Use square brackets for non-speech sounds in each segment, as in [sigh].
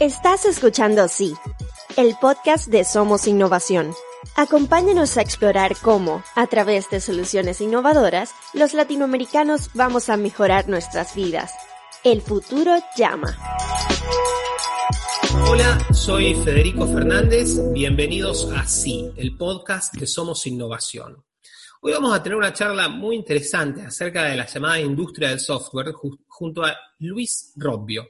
Estás escuchando Sí, el podcast de Somos Innovación. Acompáñanos a explorar cómo, a través de soluciones innovadoras, los latinoamericanos vamos a mejorar nuestras vidas. El futuro llama. Hola, soy Federico Fernández. Bienvenidos a Sí, el podcast de Somos Innovación. Hoy vamos a tener una charla muy interesante acerca de la llamada industria del software junto a Luis Robbio.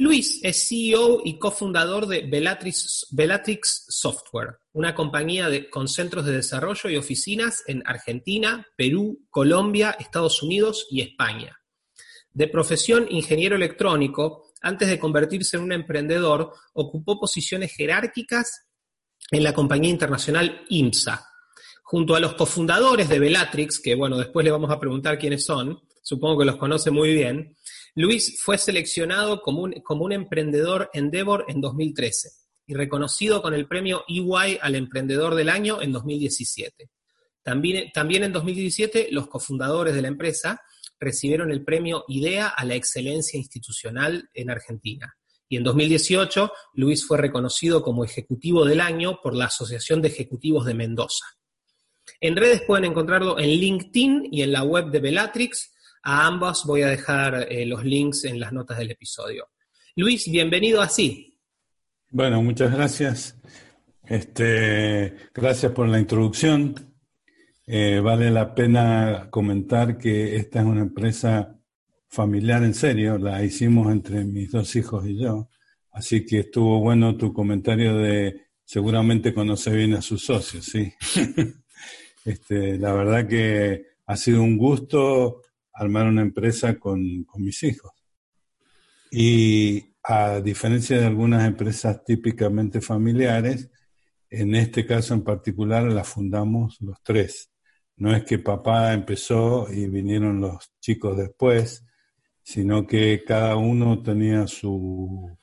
Luis es CEO y cofundador de Bellatrix, Software, una compañía con centros de desarrollo y oficinas en Argentina, Perú, Colombia, Estados Unidos y España. De profesión ingeniero electrónico, antes de convertirse en un emprendedor, ocupó posiciones jerárquicas en la compañía internacional IMSA. Junto a los cofundadores de Bellatrix, que bueno, después le vamos a preguntar quiénes son, supongo que los conoce muy bien, Luis fue seleccionado como un, emprendedor Endeavor en 2013 y reconocido con el premio EY al Emprendedor del Año en 2017. También, también en 2017 los cofundadores de la empresa recibieron el premio IDEA a la excelencia institucional en Argentina. Y en 2018, Luis fue reconocido como Ejecutivo del Año por la Asociación de Ejecutivos de Mendoza. En redes pueden encontrarlo en LinkedIn y en la web de Bellatrix a ambos voy a dejar eh, los links en las notas del episodio. Luis, bienvenido a Sí. Bueno, muchas gracias. Este, gracias por la introducción. Eh, vale la pena comentar que esta es una empresa familiar en serio, la hicimos entre mis dos hijos y yo, así que estuvo bueno tu comentario de seguramente conoce bien a sus socios, sí. [laughs] este, la verdad que ha sido un gusto armar una empresa con, mis hijos. Y a diferencia de algunas empresas típicamente familiares, en este caso en particular la fundamos los tres. No es que papá empezó y vinieron los chicos después, sino que cada uno tenía su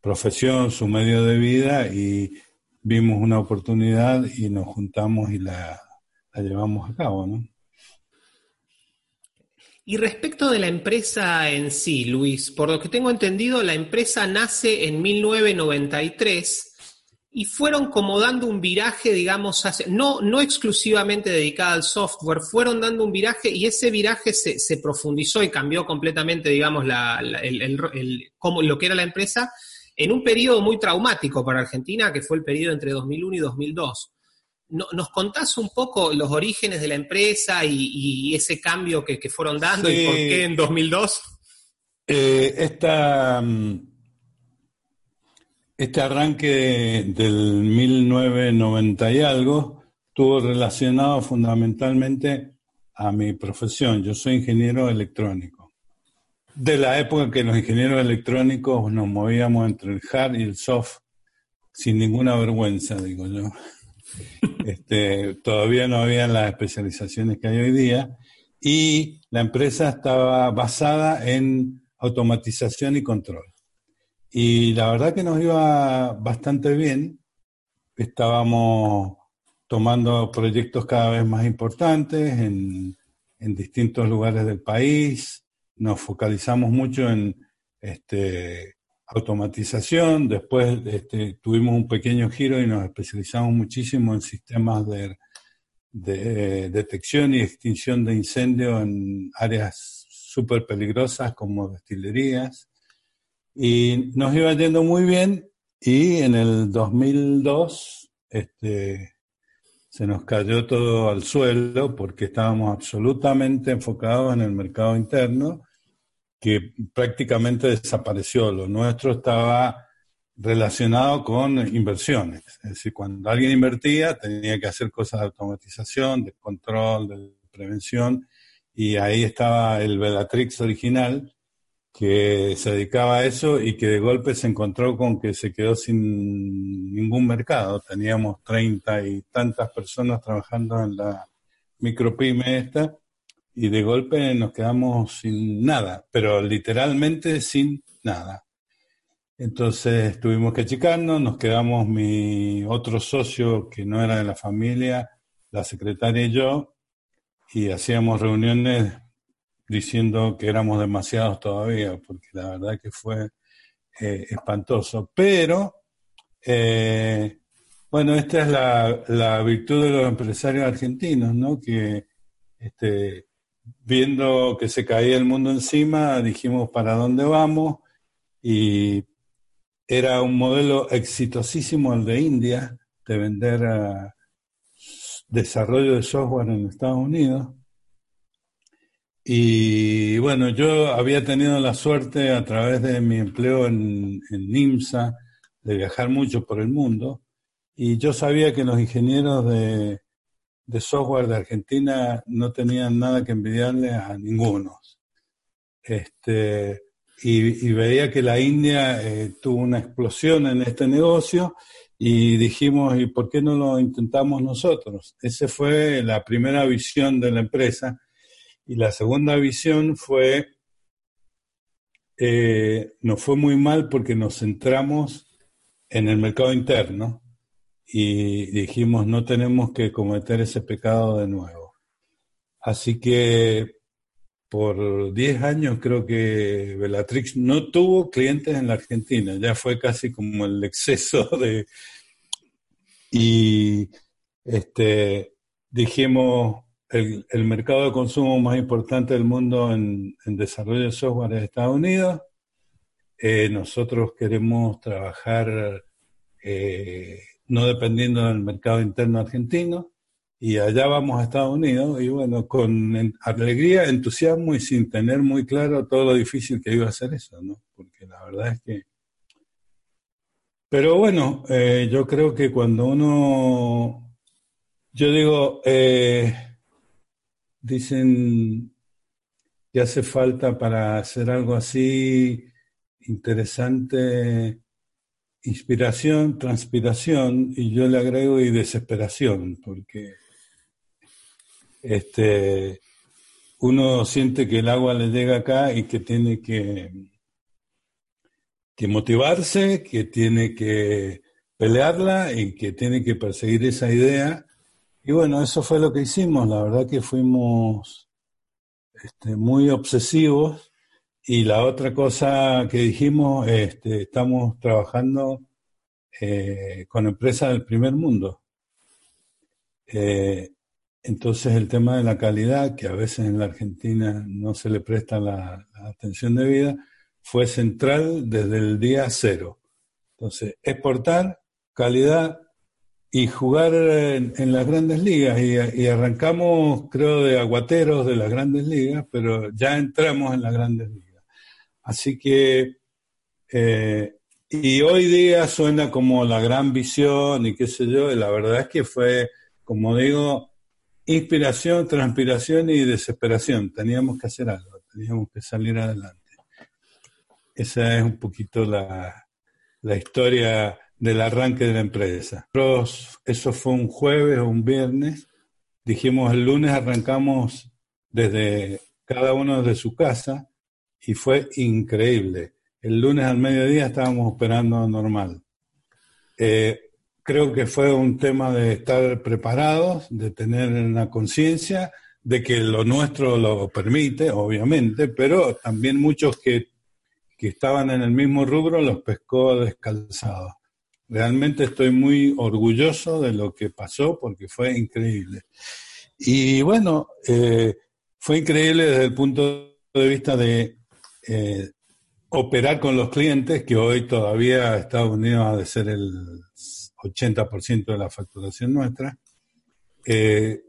profesión, su medio de vida y vimos una oportunidad y nos juntamos y la, la llevamos a cabo. Y respecto de la empresa en sí, Luis, por lo que tengo entendido, la empresa nace en 1993 y fueron como dando un viraje, digamos, no, no exclusivamente dedicada al software, fueron dando un viraje y ese viraje se, se profundizó y cambió completamente, digamos, la, el, el, como, lo que era la empresa en un periodo muy traumático para Argentina, que fue el periodo entre 2001 y 2002. ¿Nos contás un poco los orígenes de la empresa y, ese cambio que, fueron dando y por qué en 2002? Eh, esta, mm, este arranque del 1990 y algo estuvo relacionado fundamentalmente a mi profesión. Yo soy ingeniero electrónico. De la época en que los ingenieros electrónicos nos movíamos entre el hard y el soft sin ninguna vergüenza, digo yo. Este, todavía no había las especializaciones que hay hoy día y la empresa estaba basada en automatización y control. Y la verdad que nos iba bastante bien. Estábamos tomando proyectos cada vez más importantes en, en distintos lugares del país. Nos focalizamos mucho en este, automatización, después este, tuvimos un pequeño giro y nos especializamos muchísimo en sistemas de, detección y extinción de incendios en áreas súper peligrosas como destilerías. Y nos iba yendo muy bien y en el 2002 este, se nos cayó todo al suelo porque estábamos absolutamente enfocados en el mercado interno que prácticamente desapareció. Lo nuestro estaba relacionado con inversiones. Es decir, cuando alguien invertía tenía que hacer cosas de automatización, de control, de prevención, y ahí estaba el Bellatrix original que se dedicaba a eso y que de golpe se encontró con que se quedó sin ningún mercado. Teníamos treinta y tantas personas trabajando en la micropyme esta y de golpe nos quedamos sin nada, pero literalmente sin nada. Entonces tuvimos que achicarnos, nos quedamos mi otro socio que no era de la familia, la secretaria y yo, y hacíamos reuniones diciendo que éramos demasiados todavía, porque la verdad que fue eh, espantoso. Pero, eh, bueno, esta es la, la, virtud de los empresarios argentinos, ¿no? Que este, viendo que se caía el mundo encima, dijimos para dónde vamos y era un modelo exitosísimo el de India, de vender a desarrollo de software en Estados Unidos. Y bueno, yo había tenido la suerte a través de mi empleo en, en NIMSA de viajar mucho por el mundo y yo sabía que los ingenieros de, de software de Argentina no tenían nada que envidiarle a ninguno. Este, y, veía que la India eh, tuvo una explosión en este negocio y dijimos, ¿y por qué no lo intentamos nosotros? Esa fue la primera visión de la empresa y la segunda visión fue, eh, nos fue muy mal porque nos centramos en el mercado interno y dijimos, no tenemos que cometer ese pecado de nuevo. Así que por 10 años creo que Bellatrix no tuvo clientes en la Argentina, ya fue casi como el exceso [laughs] de... Y este, dijimos, el, mercado de consumo más importante del mundo en, desarrollo de software es Estados Unidos. Eh, nosotros queremos trabajar eh, no dependiendo del mercado interno argentino, y allá vamos a Estados Unidos, y bueno, con alegría, entusiasmo y sin tener muy claro todo lo difícil que iba a ser eso, ¿no? Porque la verdad es que... Pero bueno, eh, yo creo que cuando uno, yo digo, dicen que hace falta para hacer algo así interesante inspiración, transpiración y yo le agrego y desesperación, porque este, uno siente que el agua le llega acá y que tiene que, que motivarse, que tiene que pelearla y que tiene que perseguir esa idea y bueno, eso fue lo que hicimos. La verdad que fuimos este, muy obsesivos. Y la otra cosa que dijimos, este, estamos trabajando eh, con empresas del primer mundo. Eh, entonces el tema de la calidad, que a veces en la Argentina no se le presta la, la atención debida, fue central desde el día cero. Entonces, exportar calidad y jugar en, las grandes ligas. Y, arrancamos, creo, de aguateros de las grandes ligas, pero ya entramos en las grandes ligas. Así que, eh, y hoy día suena como la gran visión y qué sé yo, y la verdad es que fue, como digo, inspiración, transpiración y desesperación. Teníamos que hacer algo, teníamos que salir adelante. Esa es un poquito la, la historia del arranque de la empresa. Eso fue un jueves o un viernes. Dijimos el lunes arrancamos desde cada uno de su casa y fue increíble. El lunes al mediodía estábamos operando normal. Eh, creo que fue un tema de estar preparados, de tener una conciencia de que lo nuestro lo permite, obviamente, pero también muchos que, que estaban en el mismo rubro los pescó descalzados. Realmente estoy muy orgulloso de lo que pasó porque fue increíble. Y bueno, eh, fue increíble desde el punto de vista de eh, operar con los clientes, que hoy todavía Estados Unidos ha de ser el 80% de la facturación nuestra. Eh,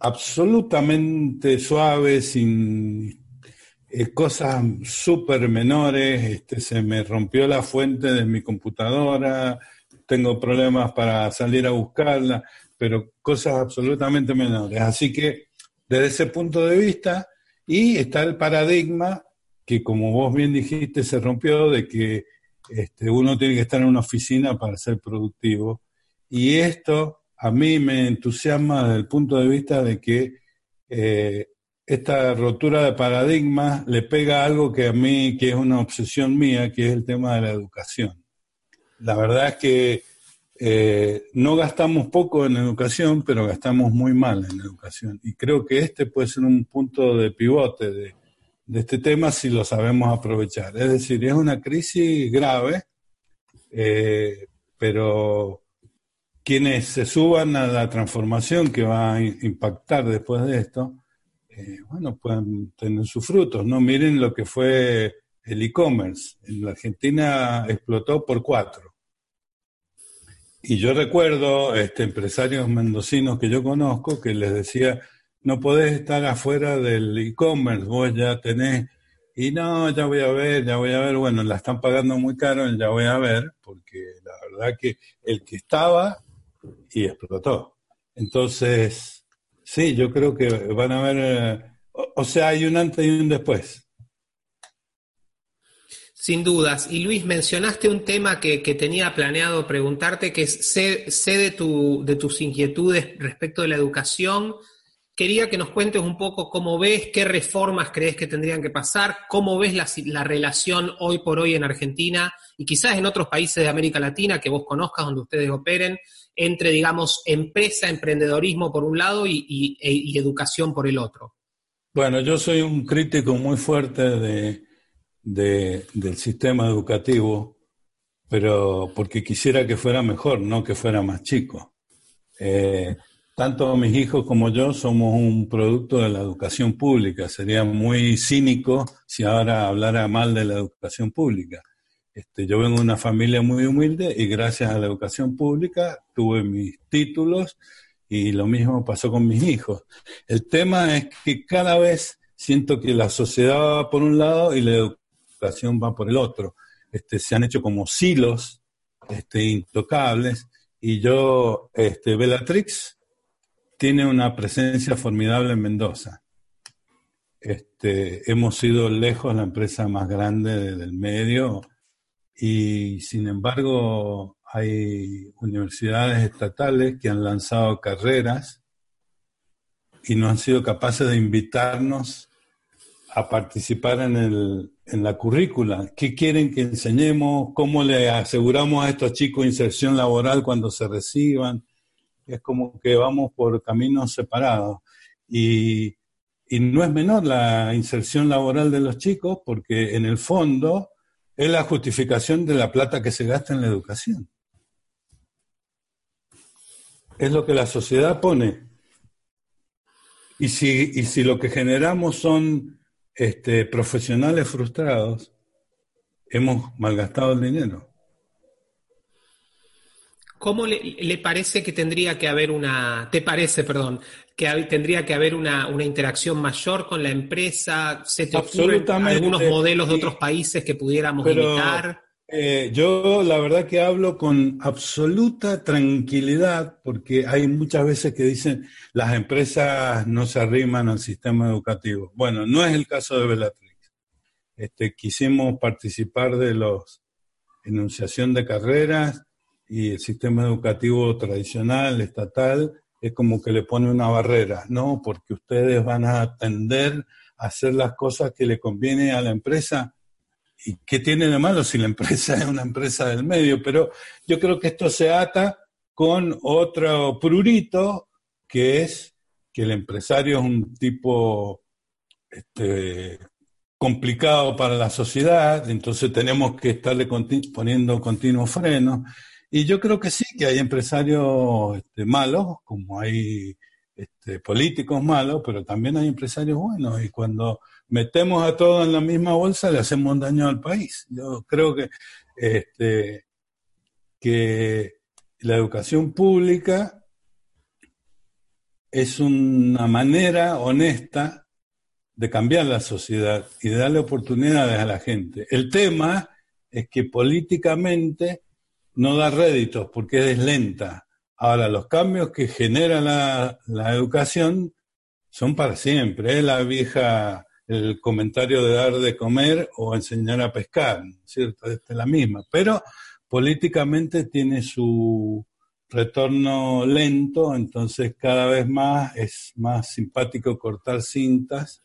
absolutamente suave, sin eh, cosas súper menores, este, se me rompió la fuente de mi computadora, tengo problemas para salir a buscarla, pero cosas absolutamente menores. Así que desde ese punto de vista, y está el paradigma que como vos bien dijiste se rompió de que este, uno tiene que estar en una oficina para ser productivo. Y esto a mí me entusiasma desde el punto de vista de que eh, esta rotura de paradigma le pega algo que a mí, que es una obsesión mía, que es el tema de la educación. La verdad es que eh, no gastamos poco en educación, pero gastamos muy mal en educación. Y creo que este puede ser un punto de pivote de, este tema si lo sabemos aprovechar. Es decir, es una crisis grave, eh, pero quienes se suban a la transformación que va a impactar después de esto, eh, bueno, pueden tener sus frutos, ¿no? Miren lo que fue el e-commerce. En la Argentina explotó por cuatro. Y yo recuerdo este, empresarios mendocinos que yo conozco que les decía, no podés estar afuera del e-commerce, vos ya tenés, y no, ya voy a ver, ya voy a ver, bueno, la están pagando muy caro, ya voy a ver, porque la verdad que el que estaba y explotó. Entonces, sí, yo creo que van a ver, eh, o, sea, hay un antes y un después. Sin dudas. Y Luis, mencionaste un tema que, tenía planeado preguntarte, que es, sé, de, tu, de tus inquietudes respecto de la educación quería que nos cuentes un poco cómo ves, qué reformas crees que tendrían que pasar, cómo ves la, relación hoy por hoy en Argentina y quizás en otros países de América Latina que vos conozcas, donde ustedes operen, entre, digamos, empresa, emprendedorismo por un lado y, e, educación por el otro. Bueno, yo soy un crítico muy fuerte de, del sistema educativo, pero porque quisiera que fuera mejor, no que fuera más chico. Eh, tanto mis hijos como yo somos un producto de la educación pública. Sería muy cínico si ahora hablara mal de la educación pública. Este, yo vengo de una familia muy humilde y gracias a la educación pública tuve mis títulos y lo mismo pasó con mis hijos. El tema es que cada vez siento que la sociedad va por un lado y la educación va por el otro. Este, se han hecho como silos este, intocables y yo, este, Bellatrix, tiene una presencia formidable en Mendoza. Este, hemos sido lejos la empresa más grande del medio y sin embargo hay universidades estatales que han lanzado carreras y no han sido capaces de invitarnos a participar en, el, en la currícula. ¿Qué quieren que enseñemos? ¿Cómo le aseguramos a estos chicos inserción laboral cuando se reciban? es como que vamos por caminos separados. Y, no es menor la inserción laboral de los chicos porque en el fondo es la justificación de la plata que se gasta en la educación. Es lo que la sociedad pone. Y si, y si lo que generamos son este, profesionales frustrados, hemos malgastado el dinero. ¿Cómo le, parece que tendría que haber una, te parece, perdón, que tendría que haber una, interacción mayor con la empresa? ¿Se te ocurren algunos modelos de otros países que pudiéramos imitar? Eh, yo la verdad que hablo con absoluta tranquilidad porque hay muchas veces que dicen las empresas no se arriman al sistema educativo. Bueno, no es el caso de Bellatrix. Este, quisimos participar de los enunciación de carreras y el sistema educativo tradicional, estatal, es como que le pone una barrera, ¿no? Porque ustedes van a atender a hacer las cosas que le conviene a la empresa. ¿Y qué tiene de malo si la empresa [laughs] es una empresa del medio? Pero yo creo que esto se ata con otro prurito, que es que el empresario es un tipo este, complicado para la sociedad, entonces tenemos que estarle poniendo continuos frenos. Y yo creo que sí, que hay empresarios este, malos, como hay este, políticos malos, pero también hay empresarios buenos. Y cuando metemos a todos en la misma bolsa, le hacemos un daño al país. Yo creo que, este, la educación pública es una manera honesta de cambiar la sociedad y darle oportunidades a la gente. El tema es que políticamente no da réditos porque es lenta. Ahora, los cambios que genera la, educación son para siempre. Es la vieja, el comentario de dar de comer o enseñar a pescar, ¿cierto? es la misma. Pero políticamente tiene su retorno lento, entonces cada vez más es más simpático cortar cintas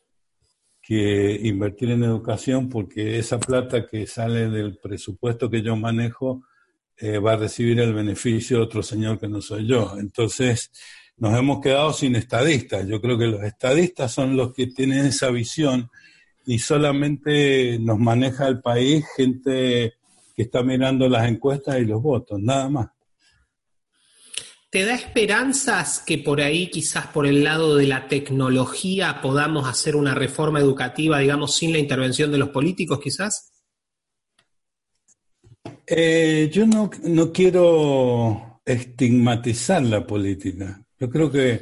que invertir en educación porque esa plata que sale del presupuesto que yo manejo eh, va a recibir el beneficio de otro señor que no soy yo. Entonces, nos hemos quedado sin estadistas. Yo creo que los estadistas son los que tienen esa visión y solamente nos maneja el país gente que está mirando las encuestas y los votos, nada más. ¿Te da esperanzas que por ahí, quizás por el lado de la tecnología, podamos hacer una reforma educativa, digamos, sin la intervención de los políticos, quizás? Eh, yo no, no quiero estigmatizar la política. Yo creo que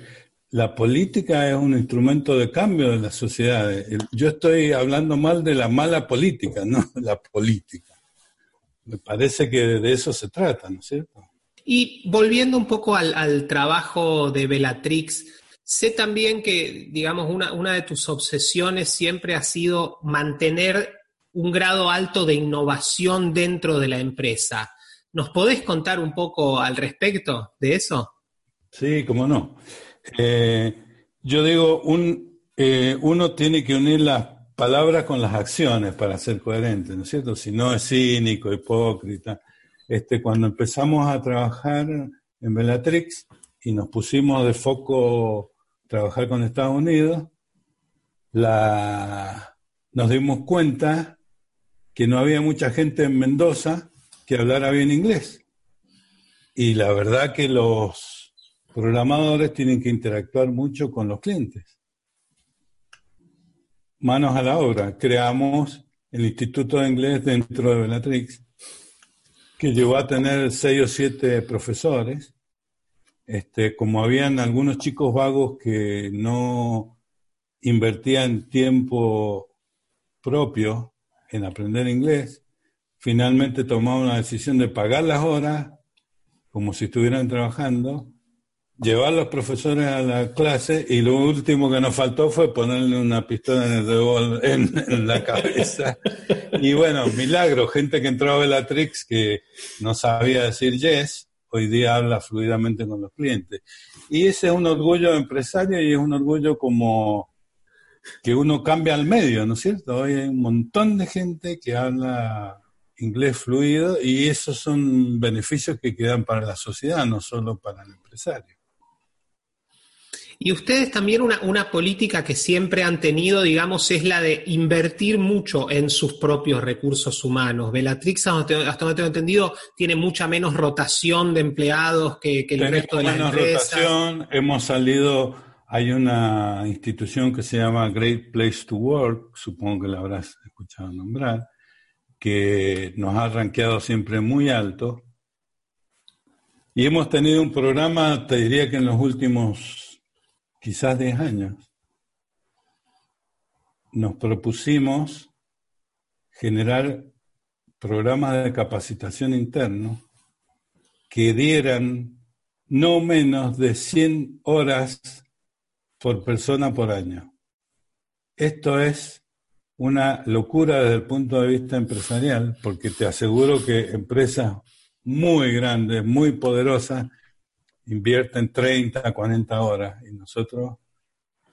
la política es un instrumento de cambio de la sociedad. Yo estoy hablando mal de la mala política, no [laughs] la política. Me parece que de eso se trata, ¿no es cierto? Y volviendo un poco al, trabajo de Bellatrix, sé también que, digamos, una, una de tus obsesiones siempre ha sido mantener un grado alto de innovación dentro de la empresa. ¿Nos podés contar un poco al respecto de eso? Sí, cómo no. Eh, yo digo, un, eh, uno tiene que unir las palabras con las acciones para ser coherente, ¿no es cierto? Si no es cínico, hipócrita. Este, cuando empezamos a trabajar en Bellatrix y nos pusimos de foco trabajar con Estados Unidos, la, nos dimos cuenta que no había mucha gente en Mendoza que hablara bien inglés. Y la verdad que los programadores tienen que interactuar mucho con los clientes. Manos a la obra. Creamos el Instituto de Inglés dentro de Bellatrix que llegó a tener seis o siete profesores. Este, como habían algunos chicos vagos que no invertían tiempo propio en aprender inglés, finalmente tomaron la decisión de pagar las horas como si estuvieran trabajando, llevar a los profesores a la clase y lo último que nos faltó fue ponerle una pistola [laughs] en, en la cabeza y bueno, milagro, gente que entró a Bellatrix que no sabía decir yes, hoy día habla fluidamente con los clientes. Y ese es un orgullo empresario y es un orgullo como que uno cambia al medio, ¿no es cierto? Hoy hay un montón de gente que habla inglés fluido y esos son beneficios que quedan para la sociedad, no solo para el empresario. Y ustedes también una, política que siempre han tenido, digamos, es la de invertir mucho en sus propios recursos humanos. Bellatrix, hasta donde tengo entendido, tiene mucha menos rotación de empleados que, el resto de las menos rotación, hemos salido, hay una institución que se llama Great Place to Work, supongo que la habrás escuchado nombrar, que nos ha rankeado siempre muy alto. Y hemos tenido un programa, te diría que en los últimos quizás 10 años, nos propusimos generar programas de capacitación interno que dieran no menos de 100 horas por persona por año. Esto es una locura desde el punto de vista empresarial, porque te aseguro que empresas muy grandes, muy poderosas, invierten 30, 40 horas y nosotros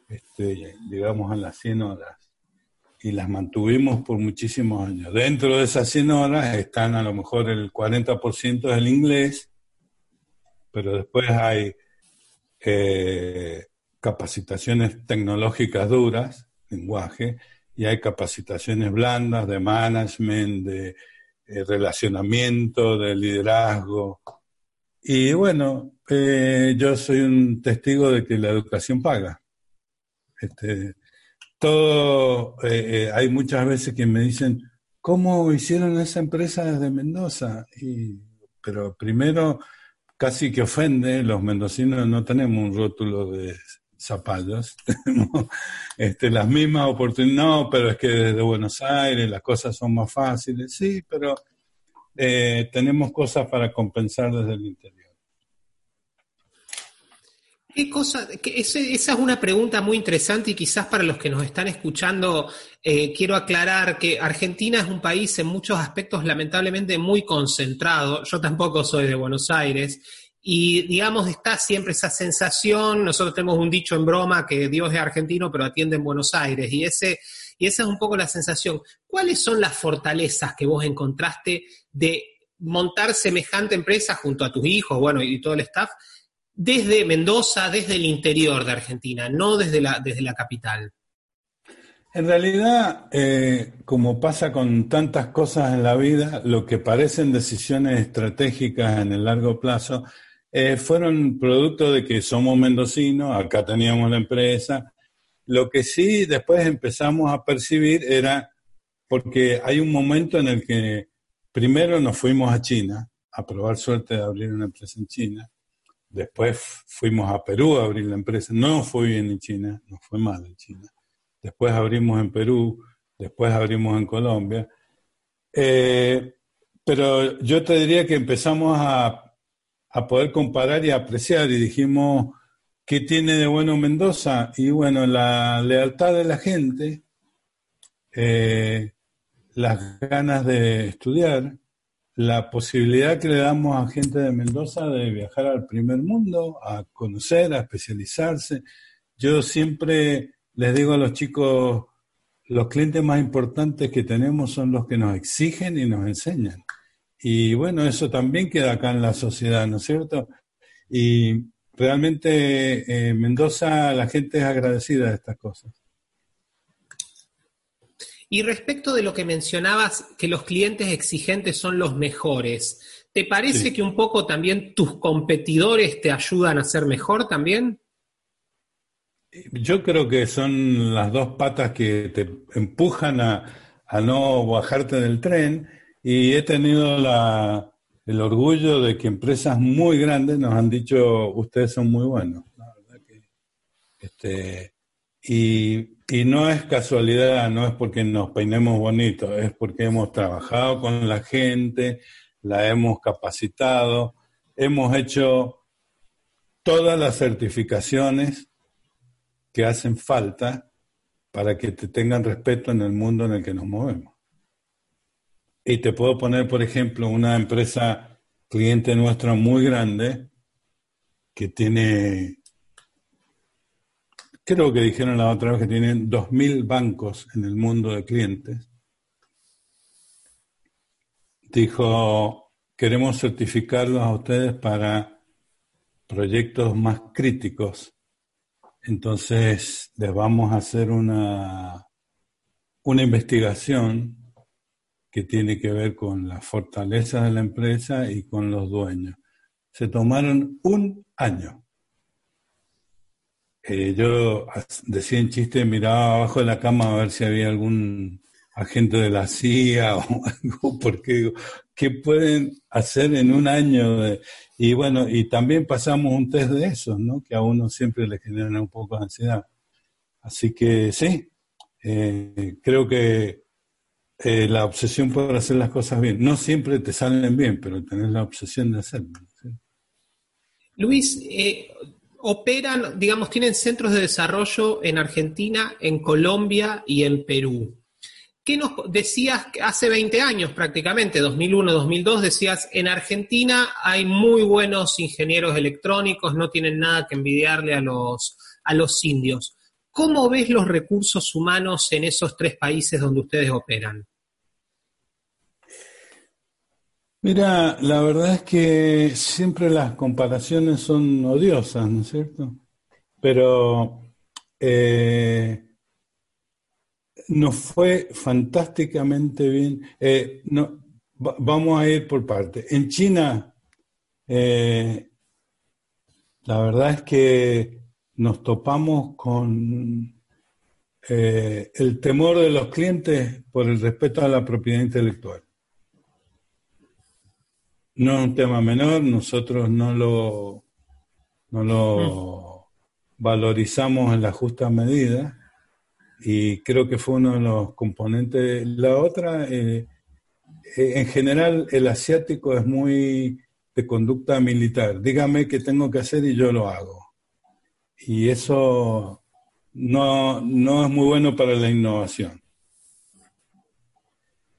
este, llegamos a las 100 horas y las mantuvimos por muchísimos años. Dentro de esas 100 horas están a lo mejor el 40% del inglés, pero después hay eh, capacitaciones tecnológicas duras, lenguaje, y hay capacitaciones blandas de management, de eh, relacionamiento, de liderazgo. Y bueno, eh, yo soy un testigo de que la educación paga. Este, todo, eh, eh, hay muchas veces que me dicen, ¿cómo hicieron esa empresa desde Mendoza? Y, pero primero, casi que ofende, los mendocinos no tenemos un rótulo de zapallos, [laughs] tenemos este, las mismas oportunidades, no, pero es que desde Buenos Aires las cosas son más fáciles, sí, pero tenemos cosas para compensar desde el interior. ¿Qué cosa? esa es una pregunta muy interesante y quizás para los que nos están escuchando eh, quiero aclarar que Argentina es un país en muchos aspectos lamentablemente muy concentrado. Yo tampoco soy de Buenos Aires y digamos está siempre esa sensación. Nosotros tenemos un dicho en broma que Dios es argentino pero atiende en Buenos Aires y ese y esa es un poco la sensación. ¿Cuáles son las fortalezas que vos encontraste de montar semejante empresa junto a tus hijos, bueno, y todo el staff? desde Mendoza, desde el interior de Argentina, no desde la, desde la capital? En realidad, eh, como pasa con tantas cosas en la vida, lo que parecen decisiones estratégicas en el largo plazo eh, fueron producto de que somos mendocinos, acá teníamos la empresa. Lo que sí después empezamos a percibir era porque hay un momento en el que primero nos fuimos a China a probar suerte de abrir una empresa en China. Después fuimos a Perú a abrir la empresa. No fue bien en China, no fue mal en China después abrimos en Perú, después abrimos en Colombia. Eh, pero yo te diría que empezamos a, poder comparar y apreciar y dijimos, ¿qué tiene de bueno Mendoza? Y bueno, la lealtad de la gente, eh, las ganas de estudiar, la posibilidad que le damos a gente de Mendoza de viajar al primer mundo, a conocer, a especializarse. Yo siempre les digo a los chicos, los clientes más importantes que tenemos son los que nos exigen y nos enseñan. Y bueno, eso también queda acá en la sociedad, ¿no es cierto? Y realmente en Mendoza la gente es agradecida de estas cosas. Y respecto de lo que mencionabas, que los clientes exigentes son los mejores, ¿te parece que un poco también tus competidores te ayudan a ser mejor también? Yo creo que son las dos patas que te empujan a, no bajarte del tren y he tenido la, el orgullo de que empresas muy grandes nos han dicho ustedes son muy buenos. este, y, y no es casualidad, no es porque nos peinemos bonito, es porque hemos trabajado con la gente, la hemos capacitado, hemos hecho todas las certificaciones que hacen falta para que te tengan respeto en el mundo en el que nos movemos. Y te puedo poner, por ejemplo, una empresa cliente nuestra muy grande que tiene, creo que dijeron la otra vez que tienen 2.000 bancos en el mundo de clientes. Dijo, queremos certificarlos a ustedes para proyectos más críticos entonces, les vamos a hacer una, una investigación que tiene que ver con la fortaleza de la empresa y con los dueños. Se tomaron un año. Eh, yo decía en chiste, miraba abajo de la cama a ver si había algún agente de la CIA [laughs] o algo, porque ¿qué pueden hacer en un año? Y bueno, y también pasamos un test de eso, ¿no? Que a uno siempre le genera un poco de ansiedad. Así que sí, eh, creo que eh, la obsesión por hacer las cosas bien. No siempre te salen bien, pero tenés la obsesión de hacerlo. Luis, eh, operan, digamos, tienen centros de desarrollo en Argentina, en Colombia y en Perú. ¿Qué nos decías hace 20 años prácticamente, 2001, 2002, decías, en Argentina hay muy buenos ingenieros electrónicos, no tienen nada que envidiarle a los, a los indios. ¿Cómo ves los recursos humanos en esos tres países donde ustedes operan? Mira, la verdad es que siempre las comparaciones son odiosas, ¿no es cierto? Pero eh, nos fue fantásticamente bien. Eh, no, vamos a ir por parte. En China, eh, la verdad es que nos topamos con el temor de los clientes por el respeto a la propiedad intelectual. No es un tema menor, nosotros no lo, no lo mm. valorizamos en la justa medida y creo que fue uno de los componentes. La otra, eh, eh, en general, el asiático es muy de conducta militar. Dígame qué tengo que hacer y yo lo hago. Y eso no, no es muy bueno para la innovación.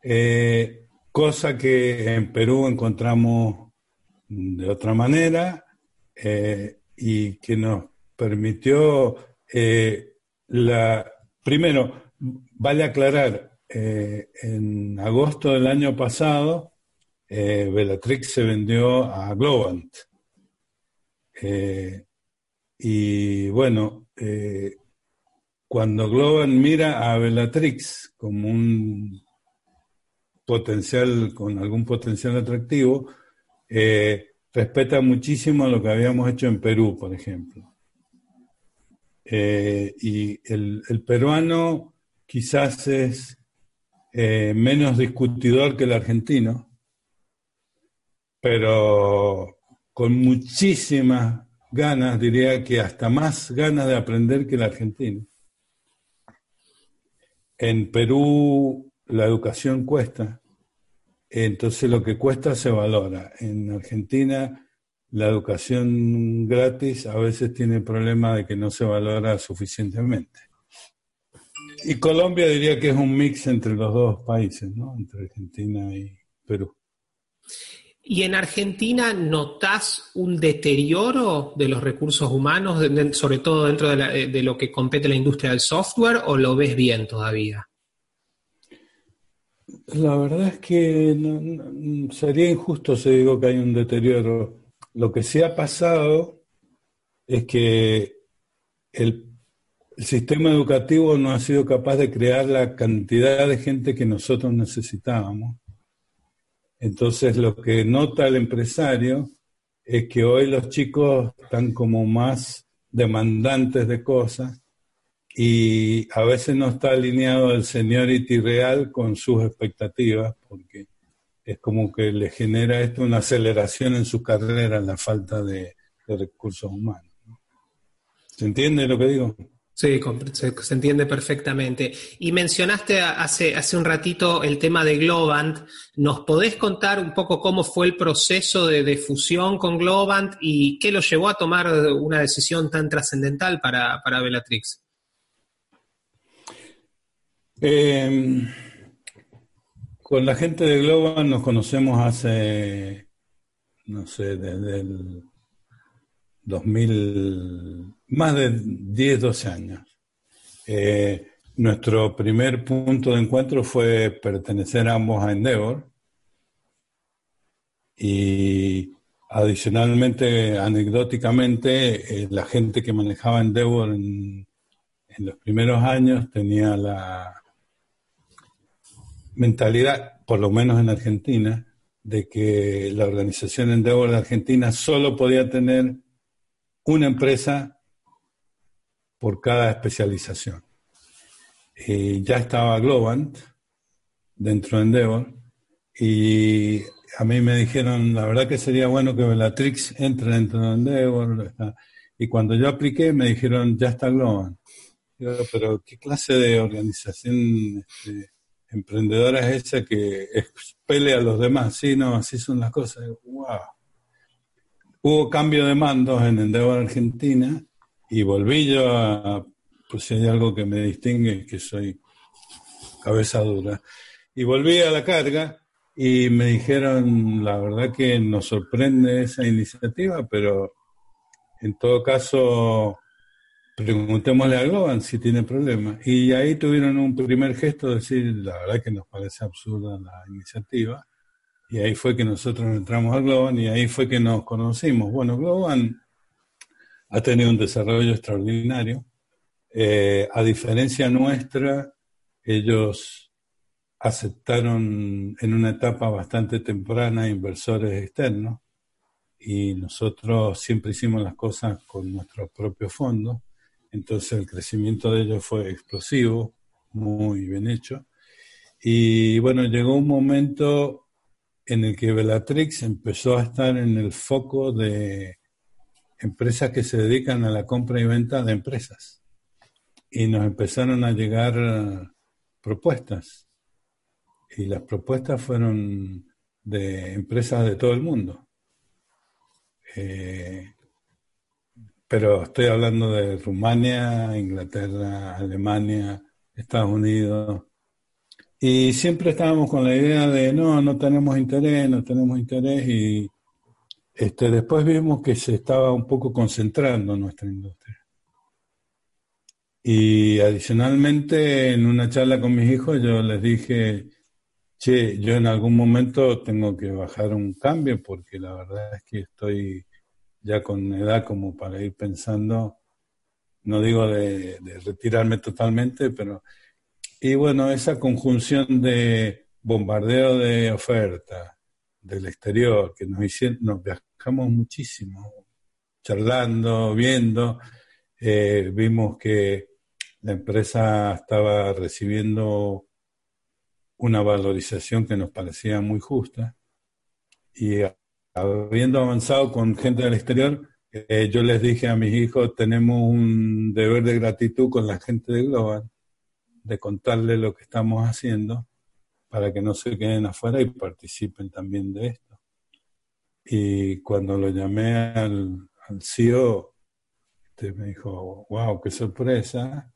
Eh, cosa que en Perú encontramos de otra manera y que nos permitió la, Primero, vale aclarar, eh, en agosto del año pasado, eh, Bellatrix se vendió a Globant. Eh, y bueno, cuando Globan mira a Bellatrix como un potencial, con algún potencial atractivo, eh, respeta muchísimo lo que habíamos hecho en Perú, por ejemplo. Eh, y el, peruano quizás es eh, menos discutidor que el argentino, pero con muchísimas ganas, diría que hasta más ganas de aprender que el argentino. En Perú la educación cuesta, entonces lo que cuesta se valora. En Argentina la educación gratis a veces tiene el problema de que no se valora suficientemente. Y Colombia diría que es un mix entre los dos países, ¿no? Entre Argentina y Perú. ¿Y en Argentina notas un deterioro de los recursos humanos, sobre todo dentro de, lo que compete la industria del software, o lo ves bien todavía? La verdad es que sería injusto si digo que hay un deterioro. Lo que sí ha pasado es que el, el sistema educativo no ha sido capaz de crear la cantidad de gente que nosotros necesitábamos entonces lo que nota el empresario es que hoy los chicos están como más demandantes de cosas y a veces no está alineado el seniority real con sus expectativas porque es como que le genera esto una aceleración en su carrera la falta de, recursos humanos. ¿Se entiende lo que digo? Sí, se, entiende perfectamente. Y mencionaste hace, hace un ratito el tema de Globant. ¿Nos podés contar un poco cómo fue el proceso de, fusión con Globant y qué lo llevó a tomar una decisión tan trascendental para, para Bellatrix? Em, con la gente de Globant nos conocemos hace, no sé, desde el 2000 más de 10, 12 años. Eh, nuestro primer punto de encuentro fue pertenecer ambos a Endeavor y adicionalmente, anecdóticamente, eh, la gente que manejaba Endeavor en, en los primeros años tenía la mentalidad, por lo menos en Argentina, de que la organización Endeavor de Argentina solo podía tener una empresa por cada especialización. Y ya estaba Globant dentro de Endeavor y a mí me dijeron, la verdad que sería bueno que Bellatrix entre dentro de Endeavor. Y cuando yo apliqué me dijeron, ya está Globant. pero ¿qué clase de organización este, emprendedora es esa que expele a los demás? Sí, no, así son las cosas. ¡Wow! Hubo cambio de mandos en Endeavor Argentina y volví yo a, pues si hay algo que me distingue que soy cabeza dura. Y volví a la carga y me dijeron, la verdad que nos sorprende esa iniciativa, pero en todo caso, preguntémosle a Globan si tiene problemas. Y ahí tuvieron un primer gesto de decir, la verdad que nos parece absurda la iniciativa. Y ahí fue que nosotros entramos a Globan y ahí fue que nos conocimos. Bueno, Globan ha tenido un desarrollo extraordinario. Eh, a diferencia nuestra, ellos aceptaron en una etapa bastante temprana inversores externos y nosotros siempre hicimos las cosas con nuestros propios fondos. Entonces el crecimiento de ellos fue explosivo, muy bien hecho. Y bueno, llegó un momento en el que Bellatrix empezó a estar en el foco de empresas que se dedican a la compra y venta de empresas. Y nos empezaron a llegar eh, propuestas. Y las propuestas fueron de empresas de todo el mundo. Eh, pero estoy hablando de Rumania, Inglaterra, Alemania, Estados Unidos. Y siempre estábamos con la idea de, no, no tenemos interés, no tenemos interés y este, después vimos que se estaba un poco concentrando nuestra industria. Y adicionalmente, en una charla con mis hijos, yo les dije, che, yo en algún momento tengo que bajar un cambio porque la verdad es que estoy ya con edad como para ir pensando no digo de, retirarme totalmente, pero... Y bueno, esa conjunción de bombardeo de oferta del exterior, que nos hicieron, nos viajamos muchísimo, charlando, viendo, eh, vimos que la empresa estaba recibiendo una valorización que nos parecía muy justa y habiendo avanzado con gente del exterior, eh, yo les dije a mis hijos, tenemos un deber de gratitud con la gente de Global, de contarles lo que estamos haciendo para que no se queden afuera y participen también de esto. Y cuando lo llamé al, CEO, este, me dijo, wow, qué sorpresa.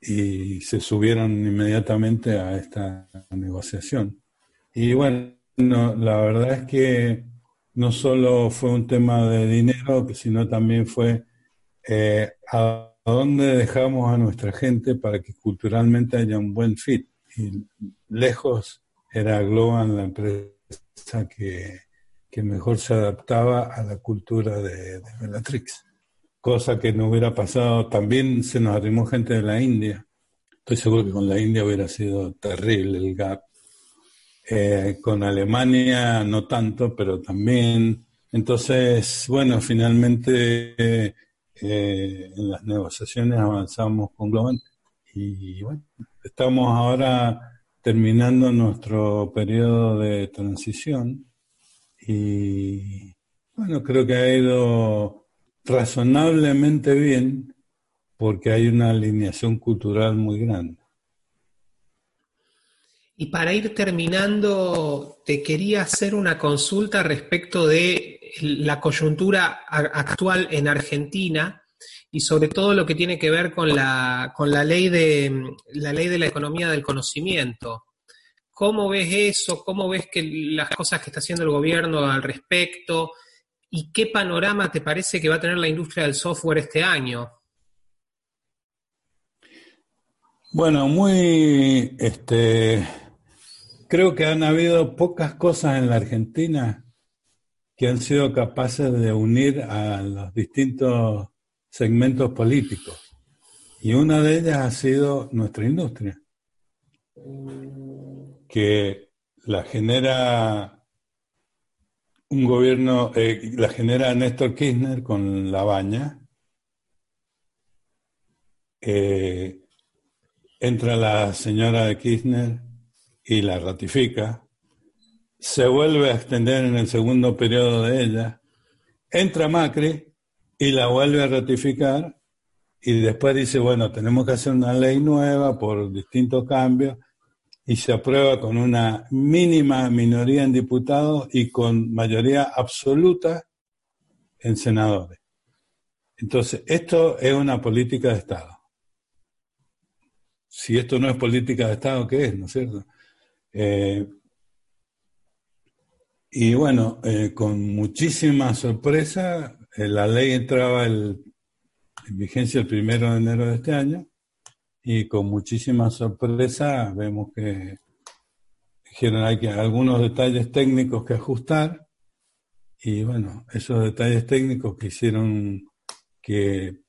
Y se subieron inmediatamente a esta negociación. Y bueno, la verdad es que no solo fue un tema de dinero, sino también fue eh, a dónde dejamos a nuestra gente para que culturalmente haya un buen fit. Y lejos era Globan la empresa que, mejor se adaptaba a la cultura de, de Bellatrix. Cosa que no hubiera pasado. También se nos arrimó gente de la India. Estoy seguro que con la India hubiera sido terrible el gap eh, con Alemania no tanto, pero también. Entonces, bueno, finalmente eh, en las negociaciones avanzamos con Global y bueno, estamos ahora terminando nuestro periodo de transición y bueno, creo que ha ido razonablemente bien porque hay una alineación cultural muy grande. Y para ir terminando, te quería hacer una consulta respecto de la coyuntura actual en Argentina y sobre todo lo que tiene que ver con la, con la, ley, de, la ley de la economía del conocimiento. ¿Cómo ves eso? ¿Cómo ves que las cosas que está haciendo el gobierno al respecto? ¿Y qué panorama te parece que va a tener la industria del software este año? Bueno, muy este, Creo que han habido pocas cosas en la Argentina que han sido capaces de unir a los distintos segmentos políticos. Y una de ellas ha sido nuestra industria, que la genera un gobierno, eh, la genera Néstor Kirchner con la baña. Eh, entra la señora de Kirchner y la ratifica, se vuelve a extender en el segundo periodo de ella, entra Macri y la vuelve a ratificar y después dice, bueno, tenemos que hacer una ley nueva por distintos cambios y se aprueba con una mínima minoría en diputados y con mayoría absoluta en senadores. Entonces, esto es una política de Estado. Si esto no es política de Estado, ¿qué es? ¿No es cierto? Eh, y bueno, eh, con muchísima sorpresa, eh, la ley entraba en vigencia el primero de enero de este año y con muchísima sorpresa vemos que dijeron hay que algunos detalles técnicos que ajustar y bueno, esos detalles técnicos que hicieron que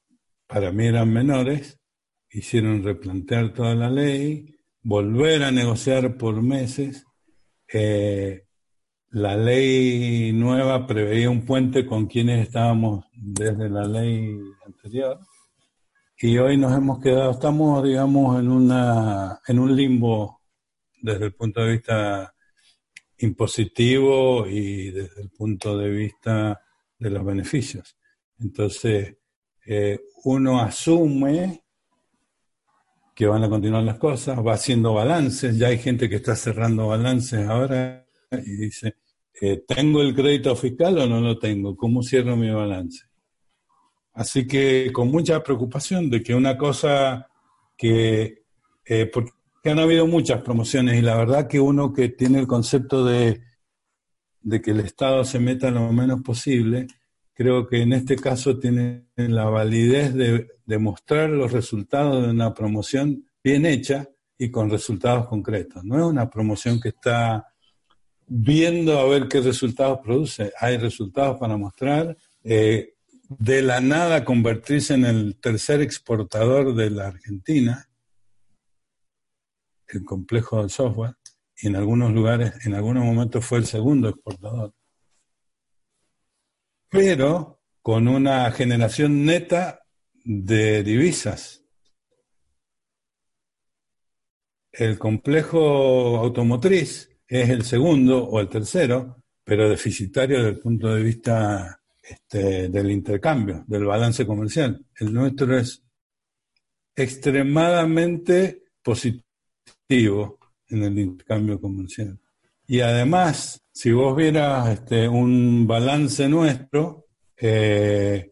para mí eran menores, hicieron replantear toda la ley, volver a negociar por meses. Eh, la ley nueva preveía un puente con quienes estábamos desde la ley anterior y hoy nos hemos quedado, estamos digamos en, una, en un limbo desde el punto de vista impositivo y desde el punto de vista de los beneficios. Entonces, eh, uno asume que van a continuar las cosas, va haciendo balances, ya hay gente que está cerrando balances ahora y dice, eh, ¿tengo el crédito fiscal o no lo tengo? ¿Cómo cierro mi balance? Así que con mucha preocupación de que una cosa que, eh, porque han habido muchas promociones y la verdad que uno que tiene el concepto de, de que el Estado se meta lo menos posible, creo que en este caso tiene la validez de demostrar los resultados de una promoción bien hecha y con resultados concretos. No es una promoción que está viendo a ver qué resultados produce. Hay resultados para mostrar. Eh, de la nada convertirse en el tercer exportador de la Argentina, el complejo del software, y en algunos lugares, en algunos momentos fue el segundo exportador. Pero con una generación neta de divisas. El complejo automotriz es el segundo o el tercero, pero deficitario desde el punto de vista este, del intercambio, del balance comercial. El nuestro es extremadamente positivo en el intercambio comercial. Y además, si vos vieras este, un balance nuestro, eh,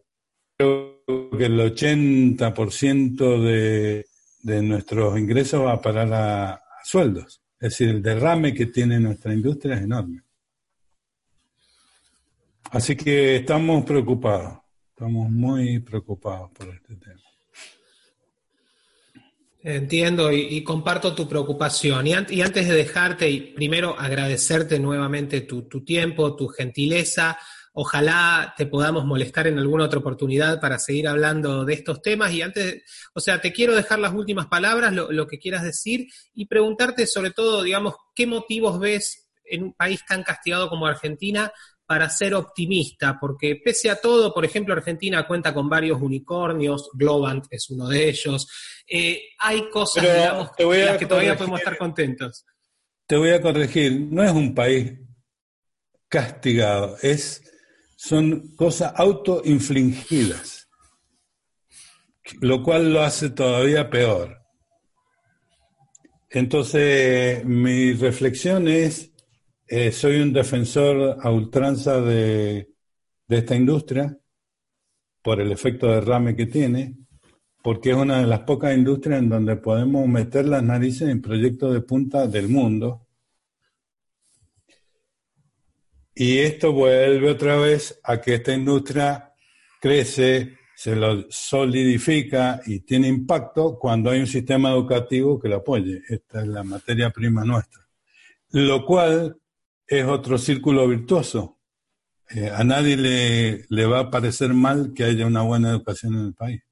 creo que el 80% de, de nuestros ingresos va a parar a sueldos. Es decir, el derrame que tiene nuestra industria es enorme. Así que estamos preocupados, estamos muy preocupados por este tema. Entiendo y, comparto tu preocupación. Y, antes de dejarte, primero agradecerte nuevamente tu, tiempo, tu gentileza. Ojalá te podamos molestar en alguna otra oportunidad para seguir hablando de estos temas. Y antes, o sea, te quiero dejar las últimas palabras, lo, lo que quieras decir, y preguntarte sobre todo, digamos, qué motivos ves en un país tan castigado como Argentina para ser optimista, porque pese a todo, por ejemplo, Argentina cuenta con varios unicornios, Globant es uno de ellos, eh, hay cosas digamos, las que todavía podemos estar contentos. Te voy a corregir, no es un país castigado, es, son cosas autoinfligidas, lo cual lo hace todavía peor. Entonces, mi reflexión es eh, soy un defensor a ultranza de, esta industria por el efecto de derrame que tiene, porque es una de las pocas industrias en donde podemos meter las narices en proyectos de punta del mundo. Y esto vuelve otra vez a que esta industria crece, se lo solidifica y tiene impacto cuando hay un sistema educativo que lo apoye. Esta es la materia prima nuestra. Lo cual es otro círculo virtuoso. Eh, a nadie le, le va a parecer mal que haya una buena educación en el país.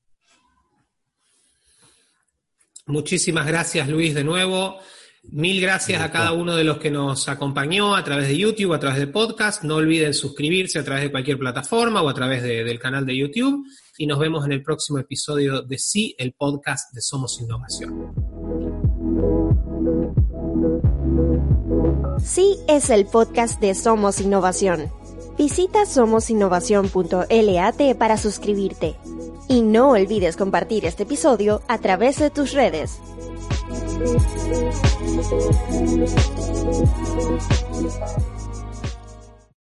Muchísimas gracias Luis de nuevo. Mil gracias a cada uno de los que nos acompañó a través de YouTube, a través de podcast. No olviden suscribirse a través de cualquier plataforma o a través del canal de YouTube. Y nos vemos en el próximo episodio de Sí, el podcast de Somos Innovación. Sí es el podcast de Somos Innovación. Visita somosinnovación.lat para suscribirte. Y no olvides compartir este episodio a través de tus redes.